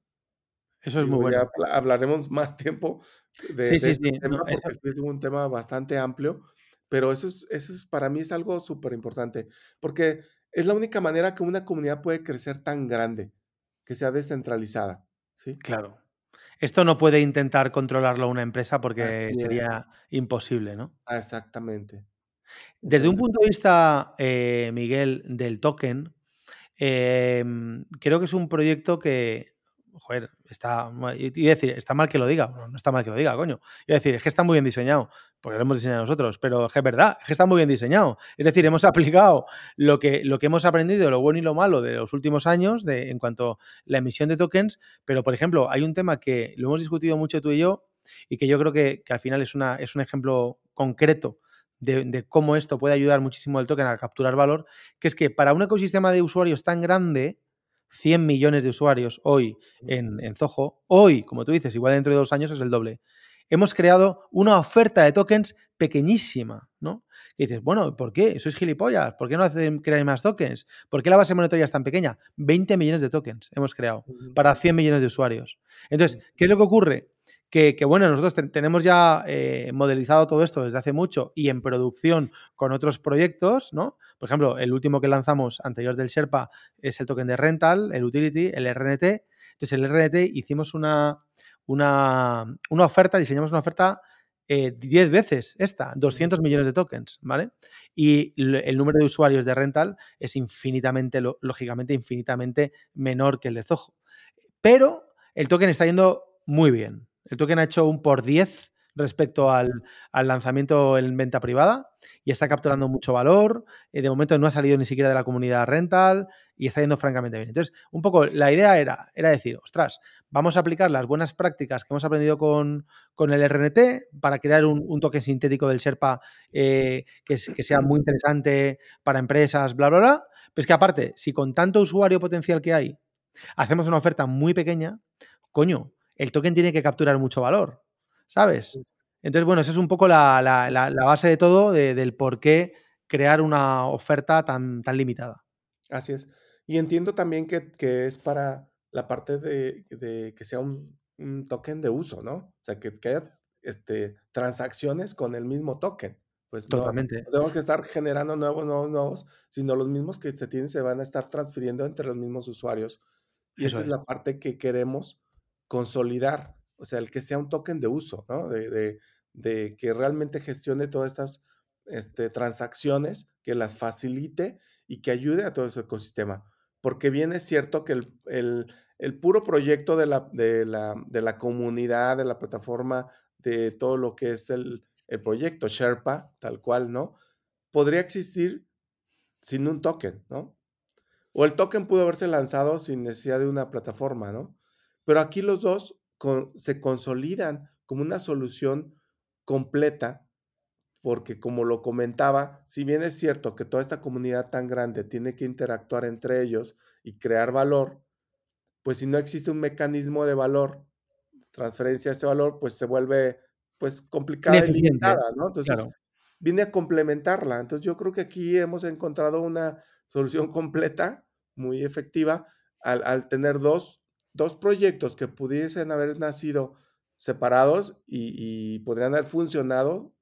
Eso es muy bueno. hablaremos más tiempo de, este tema porque es un tema bastante amplio, pero eso es, eso es para mí es algo súper importante, porque es la única manera que una comunidad puede crecer tan grande, que sea descentralizada. ¿sí? Claro. Esto no puede intentar controlarlo una empresa porque sería imposible, ¿no? Ah, exactamente. Desde un punto de vista, eh, Miguel, del token, em, creo que es un proyecto que, joder, está, iba decir, está mal que lo diga, no, está mal que lo diga, coño. Iba a decir, es que está muy bien diseñado, porque lo hemos diseñado nosotros, pero es que es verdad, es que está muy bien diseñado. Es decir, hemos aplicado lo que, lo que hemos aprendido, lo bueno y lo malo de los últimos años en cuanto a la emisión de tokens, pero, por ejemplo, hay un tema que lo hemos discutido mucho tú y yo y que yo creo que, que al final es, una, es un ejemplo concreto de, cómo esto puede ayudar muchísimo al token a capturar valor, que es que para un ecosistema de usuarios tan grande, 100 millones de usuarios hoy en, en Zoho, hoy, como tú dices, igual dentro de dos años es el doble, hemos creado una oferta de tokens pequeñísima, ¿no? Y dices, bueno, ¿por qué? ¿Sois gilipollas? ¿Por qué no hacen crear más tokens? ¿Por qué la base monetaria es tan pequeña? 20 millones de tokens hemos creado para 100 millones de usuarios. Entonces, ¿qué es lo que ocurre? Que, bueno, nosotros tenemos ya eh, modelizado todo esto desde hace mucho y en producción con otros proyectos, ¿no? Por ejemplo, el último que lanzamos anterior del Sherpa es el token de rental, el utility, el RNT. Entonces, el RNT hicimos una, una, una oferta, diseñamos una oferta 10 eh, veces esta, 200 millones de tokens, ¿vale? Y el número de usuarios de rental es infinitamente, lógicamente, infinitamente menor que el de Zoho. Pero el token está yendo muy bien, el token ha hecho un por 10 respecto al, lanzamiento en venta privada y está capturando mucho valor. Eh, de momento no ha salido ni siquiera de la comunidad rental y está yendo francamente bien. Entonces, un poco la idea era, era decir, ostras, vamos a aplicar las buenas prácticas que hemos aprendido con, el RNT para crear un, token sintético del Sherpa eh, que, que, sea muy interesante para empresas, bla, bla, bla. Pues que aparte, si con tanto usuario potencial que hay, hacemos una oferta muy pequeña, coño, el token tiene que capturar mucho valor, ¿sabes? Entonces, bueno, esa es un poco la, base de todo del por qué crear una oferta tan, tan limitada. Así es. Y entiendo también que, es para la parte de, que sea un, token de uso, ¿no? O sea, que, haya este, transacciones con el mismo token. Pues Totalmente. No, tengo que estar generando nuevos, nuevos, nuevos, sino los mismos que se tienen se van a estar transfiriendo entre los mismos usuarios. Y esa es la parte que queremos consolidar, o sea, el que sea un token de uso, ¿no? De, que realmente gestione todas estas este, transacciones, que las facilite y que ayude a todo ese ecosistema. Porque bien es cierto que el, puro proyecto de la, de, la, comunidad, de la plataforma, de todo lo que es el, el proyecto Sherpa, tal cual, ¿no? Podría existir sin un token, ¿no? O el token pudo haberse lanzado sin necesidad de una plataforma, ¿no? Pero aquí los dos se consolidan como una solución completa, porque como lo comentaba, si bien es cierto que toda esta comunidad tan grande tiene que interactuar entre ellos y crear valor, pues si no existe un mecanismo de valor, transferencia de ese valor, pues se vuelve pues complicada y limitada, ¿no? Entonces, viene a complementarla. Entonces, yo creo que aquí hemos encontrado una solución [LAUGHS] completa, muy efectiva, al, al tener dos dos proyectos que pudiesen haber nacido separados y, podrían haber funcionado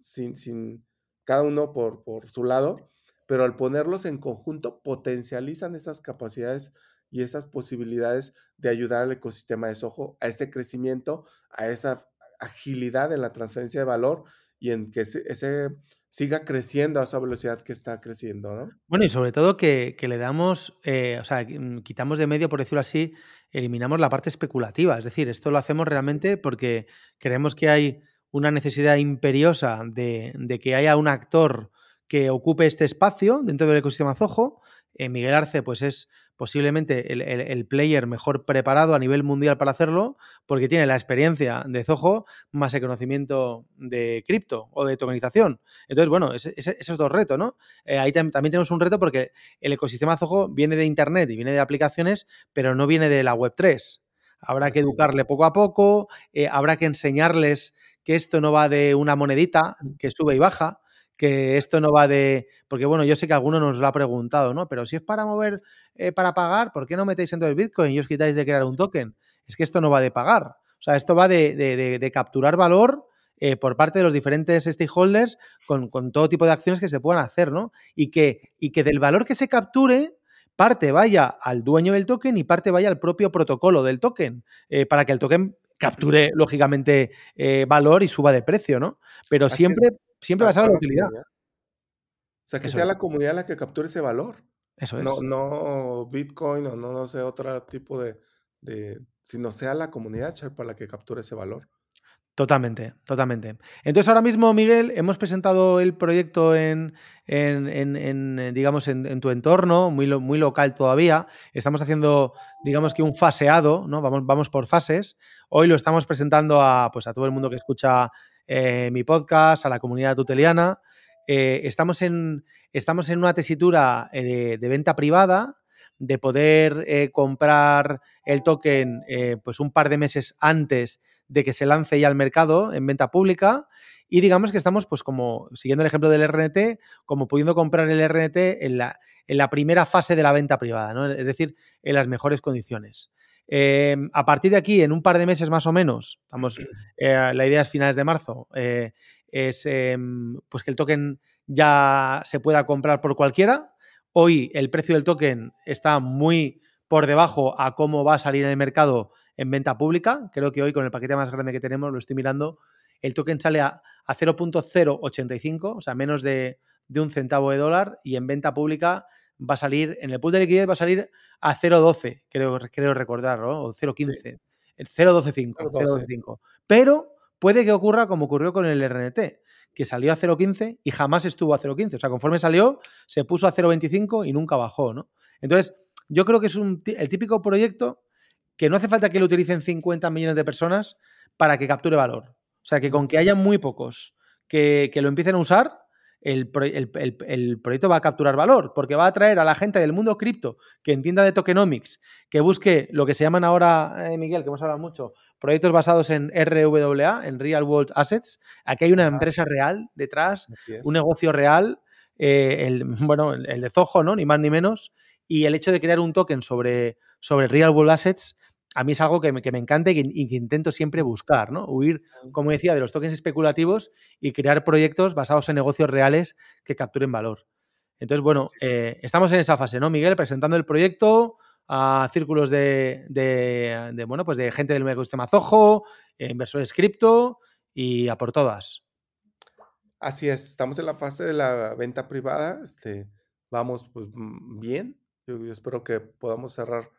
sin, sin cada uno por, por, su lado, pero al ponerlos en conjunto potencializan esas capacidades y esas posibilidades de ayudar al ecosistema de Soho a ese crecimiento, a esa agilidad en la transferencia de valor y en que ese, siga creciendo a esa velocidad que está creciendo, ¿no? Bueno, y sobre todo que, le damos, eh, o sea, mm, quitamos de medio, por decirlo así, eliminamos la parte especulativa. Es decir, esto lo hacemos realmente porque creemos que hay una necesidad imperiosa de, de, que haya un actor que ocupe este espacio dentro del ecosistema Zoho. Eh, Miguel Arce, pues es posiblemente el, player mejor preparado a nivel mundial para hacerlo, porque tiene la experiencia de Zoho más el conocimiento de cripto o de tokenización. Entonces, bueno, ese, es dos retos, ¿no? Eh, ahí también tenemos un reto porque el ecosistema Zoho viene de Internet y viene de aplicaciones, pero no viene de la Web 3. Habrá que educarle poco a poco, eh, habrá que enseñarles que esto no va de una monedita que sube y baja, que esto no va de. Porque bueno, yo sé que alguno nos lo ha preguntado, ¿no? Pero si es para mover, eh, para pagar, ¿por qué no metéis en todo el Bitcoin y os quitáis de crear un token? Es que esto no va de pagar. O sea, esto va de, capturar valor eh, por parte de los diferentes stakeholders con, con, todo tipo de acciones que se puedan hacer, ¿no? Y que, y que del valor que se capture, parte vaya al dueño del token y parte vaya al propio protocolo del token, eh, para que el token capture, lógicamente, eh, valor y suba de precio, ¿no? Pero Así siempre, es. Siempre basado en la utilidad. O sea, que Eso sea es. la comunidad la que capture ese valor. Eso es. No, no Bitcoin o no, no sé, otro tipo de, de, sino sea la comunidad Sherpa la que capture ese valor. Totalmente, totalmente. Entonces ahora mismo, Miguel, hemos presentado el proyecto en, en, en, digamos, en, tu entorno, muy, muy local todavía. Estamos haciendo, digamos que un faseado, ¿no? Vamos, vamos por fases. Hoy lo estamos presentando a, pues, a todo el mundo que escucha eh, mi podcast, a la comunidad tuteliana. Eh, estamos, en, estamos en una tesitura de, de venta privada, de poder eh, comprar el token eh, pues un par de meses antes de que se lance ya al mercado en venta pública y digamos que estamos pues como siguiendo el ejemplo del RNT como pudiendo comprar el RNT en la, en la primera fase de la venta privada, es decir, en las mejores condiciones. Eh, a partir de aquí, en un par de meses más o menos, estamos, la idea es finales de marzo, es em, pues que el token ya se pueda comprar por cualquiera, Hoy el precio del token está muy por debajo a cómo va a salir en el mercado en venta pública. Creo que hoy con el paquete más grande que tenemos, lo estoy mirando, el token sale a, 0.085, o sea, menos de, un centavo de dólar y en venta pública va a salir, en el pool de liquidez va a salir a 0.12, creo, creo recordar, ¿no? O 0.15. 0.125. Pero puede que ocurra como ocurrió con el RNT, que salió a 0,15 y jamás estuvo a 0,15. O sea, conforme salió, se puso a 0,25 y nunca bajó, ¿no? Entonces, yo creo que es un, el típico proyecto que no hace falta que lo utilicen 50 millones de personas para que capture valor. O sea, que con que haya muy pocos que, que lo empiecen a usar, el, proyecto va a capturar valor, porque va a atraer a la gente del mundo cripto que entienda de tokenomics, que busque lo que se llaman ahora, eh, Miguel, que hemos hablado mucho, proyectos basados en RWA, en Real World Assets. Aquí hay una empresa real detrás, un negocio real, eh, el, [LAUGHS] bueno, el, de Zoho, ¿no? Ni más ni menos. Y el hecho de crear un token sobre, sobre Real World Assets a mí es algo que me, que me encanta y que, intento siempre buscar, ¿no? Huir, como decía, de los tokens especulativos y crear proyectos basados en negocios reales que capturen valor. Entonces, bueno, eh, estamos en esa fase, ¿no, Miguel? Presentando el proyecto a círculos de, de, bueno, pues de gente del ecosistema Zoho, inversores cripto y a por todas. Así es, estamos en la fase de la venta privada, este, vamos pues, mm, bien, yo espero que podamos cerrar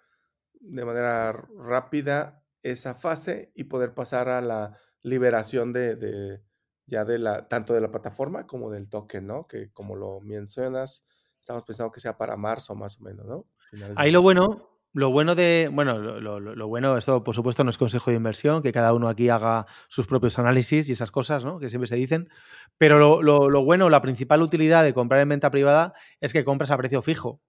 de manera rápida esa fase y poder pasar a la liberación de, ya de la, tanto de la plataforma como del token, ¿no? Que como lo mencionas, estamos pensando que sea para marzo más o menos, ¿no? Ahí lo bueno, lo bueno de, bueno, lo, lo, bueno, esto por supuesto no es consejo de inversión, que cada uno aquí haga sus propios análisis y esas cosas, ¿no? Que siempre se dicen. Pero lo, bueno, la principal utilidad de comprar en venta privada es que compras a precio fijo.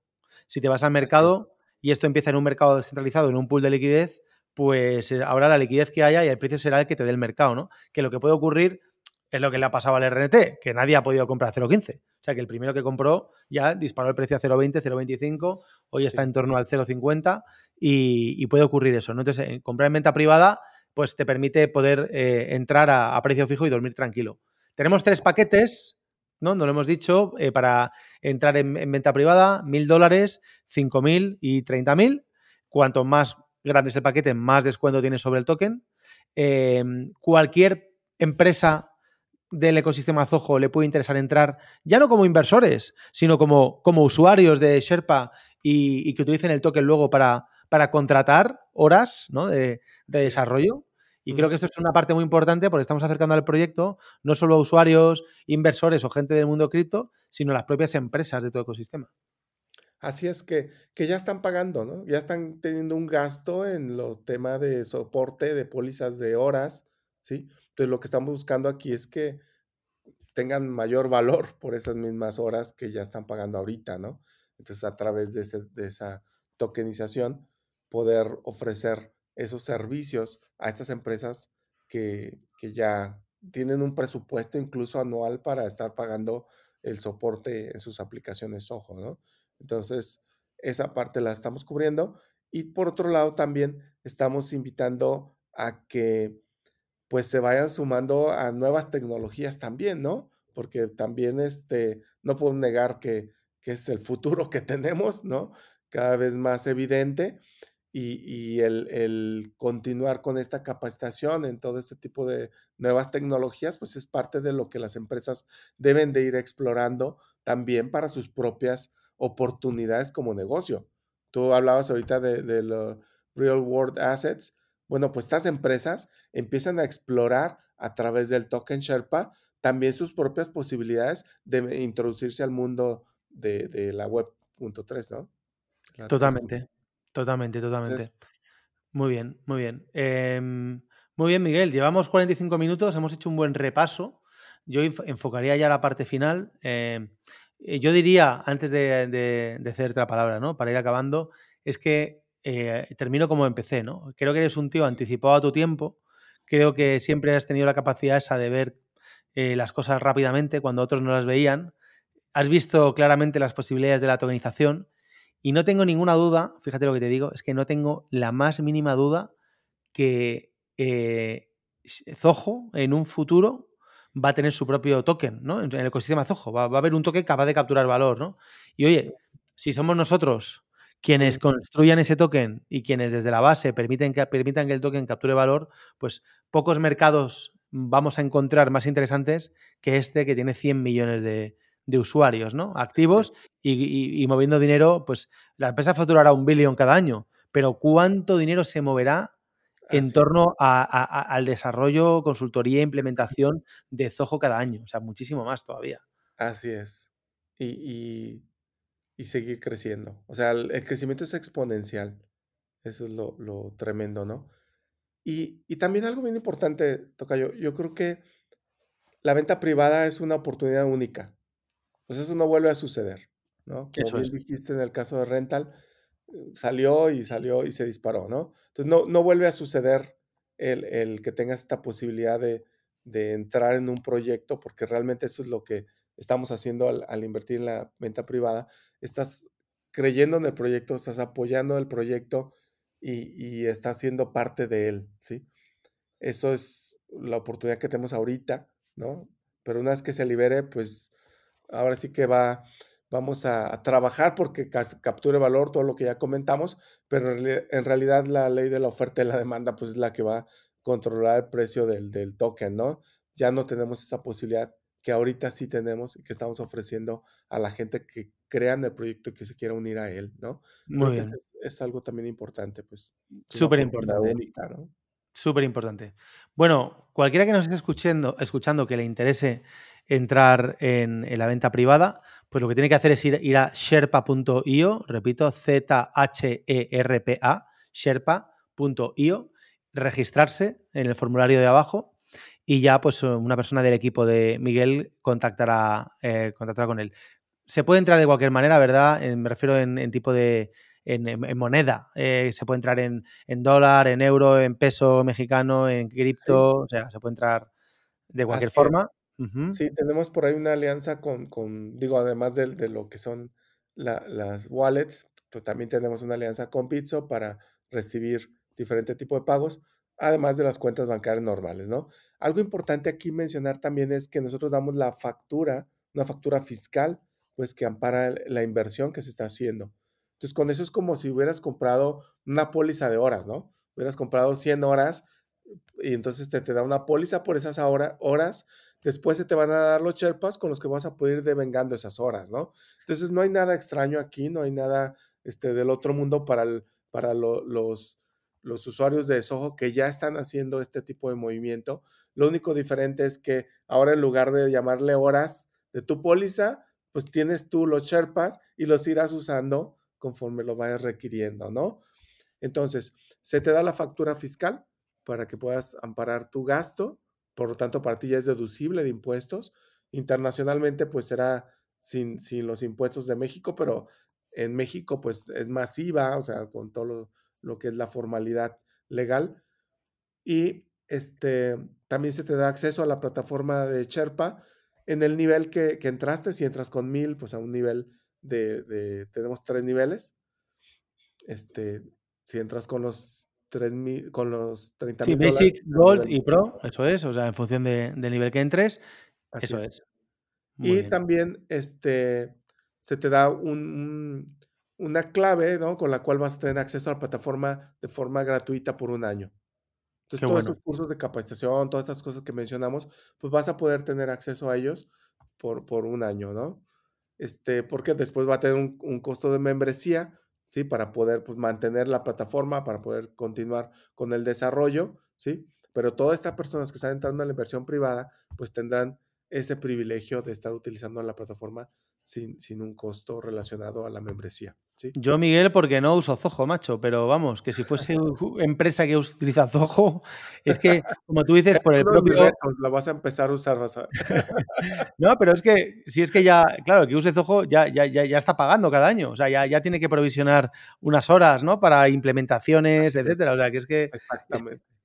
Si te vas al mercado, y esto empieza en un mercado descentralizado, en un pool de liquidez, pues eh, ahora la liquidez que haya y el precio será el que te dé el mercado, ¿no? Que lo que puede ocurrir es lo que le ha pasado al RNT, que nadie ha podido comprar a 0.15. O sea, que el primero que compró ya disparó el precio a 0.20, 0.25, hoy está en torno al 0.50 y, puede ocurrir eso, ¿no? Entonces, comprar en venta privada, pues te permite poder eh, entrar a, precio fijo y dormir tranquilo. Tenemos tres paquetes ¿no? lo hemos dicho, eh, para entrar en, venta privada, mil dólares, cinco mil y treinta mil. Cuanto más grande es el paquete, más descuento tiene sobre el token. Em, cualquier empresa del ecosistema Zoho le puede interesar entrar, ya no como inversores, sino como, como usuarios de Sherpa y, que utilicen el token luego para, para contratar horas de, de desarrollo. Y creo que esto es una parte muy importante porque estamos acercando al proyecto no solo a usuarios, inversores o gente del mundo cripto, sino a las propias empresas de todo ecosistema. Así es que, que ya están pagando, ¿no? Ya están teniendo un gasto en los temas de soporte, de pólizas de horas, ¿sí? Entonces lo que estamos buscando aquí es que tengan mayor valor por esas mismas horas que ya están pagando ahorita, ¿no? Entonces a través de, de esa tokenización poder ofrecer esos servicios a estas empresas que, ya tienen un presupuesto incluso anual para estar pagando el soporte en sus aplicaciones Ojo, ¿no? Entonces, esa parte la estamos cubriendo. Y por otro lado, también estamos invitando a que pues se vayan sumando a nuevas tecnologías también, ¿no? Porque también este, no puedo negar que, que es el futuro que tenemos, ¿no? Cada vez más evidente y, el, continuar con esta capacitación en todo este tipo de nuevas tecnologías, pues es parte de lo que las empresas deben de ir explorando también para sus propias oportunidades como negocio. Tú hablabas ahorita de, los real world assets. Bueno, pues estas empresas empiezan a explorar a través del token Sherpa también sus propias posibilidades de introducirse al mundo de, la web ¿no? Totalmente. Totalmente, totalmente. muy bien, muy bien. Em, muy bien, Miguel. Llevamos 45 minutos, hemos hecho un buen repaso. Yo enfocaría ya la parte final. Em, eh, yo diría, antes de, de, cederte la palabra, ¿no? Para ir acabando, es que eh, termino como empecé, ¿no? Creo que eres un tío anticipado a tu tiempo. Creo que siempre has tenido la capacidad esa de ver eh, las cosas rápidamente cuando otros no las veían. Has visto claramente las posibilidades de la tokenización y no tengo ninguna duda, fíjate lo que te digo, es que no tengo la más mínima duda que eh, Zoho en un futuro va a tener su propio token, ¿no? En el ecosistema Zoho va, a haber un token capaz de capturar valor, ¿no? Y oye, si somos nosotros quienes construyan ese token y quienes desde la base permiten que, permitan que el token capture valor, pues pocos mercados vamos a encontrar más interesantes que este que tiene 100 millones de, de usuarios, ¿no? Activos y, moviendo dinero, pues la empresa facturará un billón cada año, pero ¿cuánto dinero se moverá en torno al desarrollo, consultoría e implementación de Zoho cada año? O sea, muchísimo más todavía. Así es. Y, seguir creciendo. O sea, el, crecimiento es exponencial. Eso es lo, tremendo, ¿no? Y, y, también algo bien importante, Tocayo, yo creo que la venta privada es una oportunidad única. Pues eso no vuelve a suceder, ¿no? Como bien dijiste en el caso de Rental, eh, salió y salió y se disparó, ¿no? Entonces no, no vuelve a suceder el, que tengas esta posibilidad de, entrar en un proyecto, porque realmente eso es lo que estamos haciendo al, invertir en la venta privada. Estás creyendo en el proyecto, estás apoyando el proyecto y, y estás siendo parte de él, ¿sí? Eso es la oportunidad que tenemos ahorita, ¿no? Pero una vez que se libere, pues ahora sí que va, vamos a, trabajar porque capture valor todo lo que ya comentamos, pero en realidad la ley de la oferta y la demanda pues es la que va a controlar el precio del, token, ¿no? Ya no tenemos esa posibilidad que ahorita sí tenemos y que estamos ofreciendo a la gente que crean el proyecto y que se quiera unir a él, ¿no? Muy bien. Es, algo también importante, pues. Súper importante. ¿no? Súper importante. Bueno, cualquiera que nos esté escuchando, escuchando que le interese entrar en, la venta privada, pues lo que tiene que hacer es ir, ir a sherpa.io, repito, Z-H-E-R-P-A, sherpa.io, registrarse en el formulario de abajo y ya pues una persona del equipo de Miguel contactará, eh, contactará con él. Se puede entrar de cualquier manera, ¿verdad? me refiero en, tipo de, en, moneda. Eh, se puede entrar en, dólar, en euro, en peso mexicano, en cripto, o sea, se puede entrar de cualquier forma. Sí, tenemos por ahí una alianza con, digo, además de, lo que son las wallets, pues también tenemos una alianza con Pizzo para recibir diferente tipo de pagos, además de las cuentas bancarias normales, ¿no? Algo importante aquí mencionar también es que nosotros damos la factura, una factura fiscal, pues que ampara la inversión que se está haciendo. Entonces, con eso es como si hubieras comprado una póliza de horas, ¿no? Hubieras comprado 100 horas y entonces te, te da una póliza por esas horas después se te van a dar los Sherpas con los que vas a poder ir devengando esas horas, ¿no? Entonces no hay nada extraño aquí, no hay nada este, del otro mundo para, para los, los usuarios de Soho que ya están haciendo este tipo de movimiento. Lo único diferente es que ahora en lugar de llamarle horas de tu póliza, pues tienes tú los Sherpas y los irás usando conforme lo vayas requiriendo, ¿no? Entonces, se te da la factura fiscal para que puedas amparar tu gasto por lo tanto para ti ya es deducible de impuestos. Internacionalmente pues será sin, sin los impuestos de México, pero en México pues es masiva, o sea, con todo lo, que es la formalidad legal. Y este, también se te da acceso a la plataforma de Sherpa en el nivel que, entraste. Si entras con mil, pues a un nivel de, de, tenemos tres niveles. Este, si entras con los 3, con los 30 Sí, Basic, Gold y Pro, eso es, o sea, en función de, del nivel que entres, eso es. y también este, se te da un, una clave, ¿no? Con la cual vas a tener acceso a la plataforma de forma gratuita por un año. Entonces, todos estos cursos de capacitación, todas estas cosas que mencionamos, pues vas a poder tener acceso a ellos por, por un año, ¿no? Este, porque después va a tener un, un costo de membresía, ¿sí? Para poder pues, mantener la plataforma, para poder continuar con el desarrollo, ¿sí? Pero todas estas personas que están entrando en la inversión privada, pues tendrán ese privilegio de estar utilizando la plataforma sin, sin un costo relacionado a la membresía. Yo, Miguel, porque no uso Zoho, macho, pero vamos, que si fuese empresa que utiliza Zoho, es que, como tú dices, por el propio. Lo vas a empezar a usar, vas a... [LAUGHS] no, pero es que, si es que ya, claro, que use Zoho ya, ya, ya, está pagando cada año, o sea, ya, ya tiene que provisionar unas horas, ¿no? Para implementaciones, etcétera. O sea, que es que.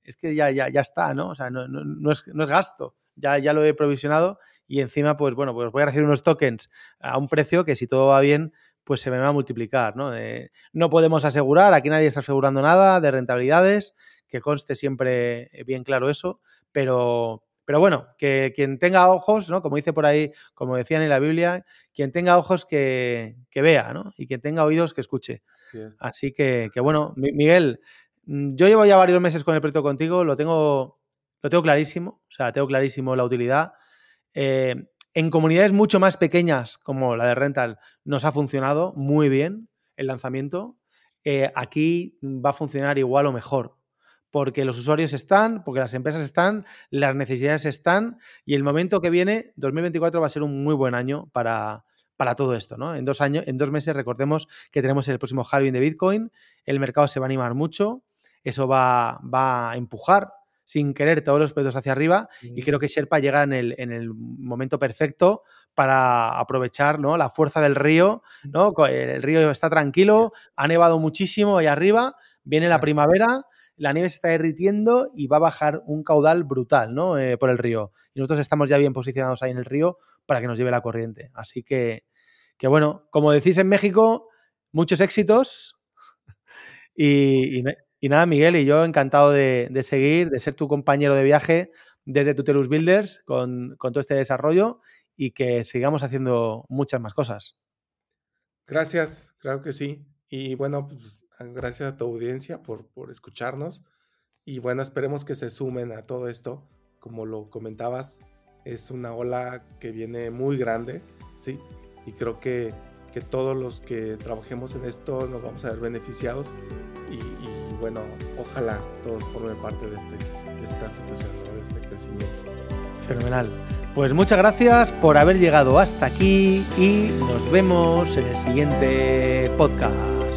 Es, que ya, ya, ya está, ¿no? O sea, no, no, no, es, no es gasto. Ya, ya lo he provisionado y encima, pues bueno, pues voy a recibir unos tokens a un precio que si todo va bien, pues se me va a multiplicar, ¿no? Eh, no podemos asegurar, aquí nadie está asegurando nada de rentabilidades, que conste siempre bien claro eso, pero, pero bueno, que quien tenga ojos, ¿no? Como dice por ahí, como decían en la Biblia, quien tenga ojos que, vea, ¿no? Y quien tenga oídos que escuche. Así que, que, bueno, Miguel, mm, yo llevo ya varios meses con el proyecto contigo, lo tengo, lo tengo clarísimo, o sea, tengo clarísimo la utilidad. Eh, en comunidades mucho más pequeñas, como la de Rental, nos ha funcionado muy bien el lanzamiento. Eh, aquí va a funcionar igual o mejor, porque los usuarios están, porque las empresas están, las necesidades están, y el momento que viene, 2024, va a ser un muy buen año para, para todo esto, ¿no? En dos años, en dos meses, recordemos que tenemos el próximo halving de Bitcoin, el mercado se va a animar mucho, eso va, va a empujar sin querer todos los proyectos hacia arriba y creo que Sherpa llega en el, en el momento perfecto para aprovechar ¿no? la fuerza del río, ¿no? El río está tranquilo, ha nevado muchísimo ahí arriba, viene la primavera, la nieve se está derritiendo y va a bajar un caudal brutal ¿no? Eh, por el río. Y nosotros estamos ya bien posicionados ahí en el río para que nos lleve la corriente. Así que, que bueno, como decís en México, muchos éxitos y, y nada, Miguel, y yo encantado de, seguir, de ser tu compañero de viaje desde Tutelus Builders con, todo este desarrollo y que sigamos haciendo muchas más cosas. Gracias, creo que sí. Y bueno, pues, gracias a tu audiencia por, por escucharnos. Y bueno, esperemos que se sumen a todo esto. Como lo comentabas, es una ola que viene muy grande, ¿sí? Y creo que, que todos los que trabajemos en esto nos vamos a ver beneficiados. y bueno, ojalá todos formen parte de, este, de esta situación, de este crecimiento. Fenomenal. Pues muchas gracias por haber llegado hasta aquí y nos vemos en el siguiente podcast.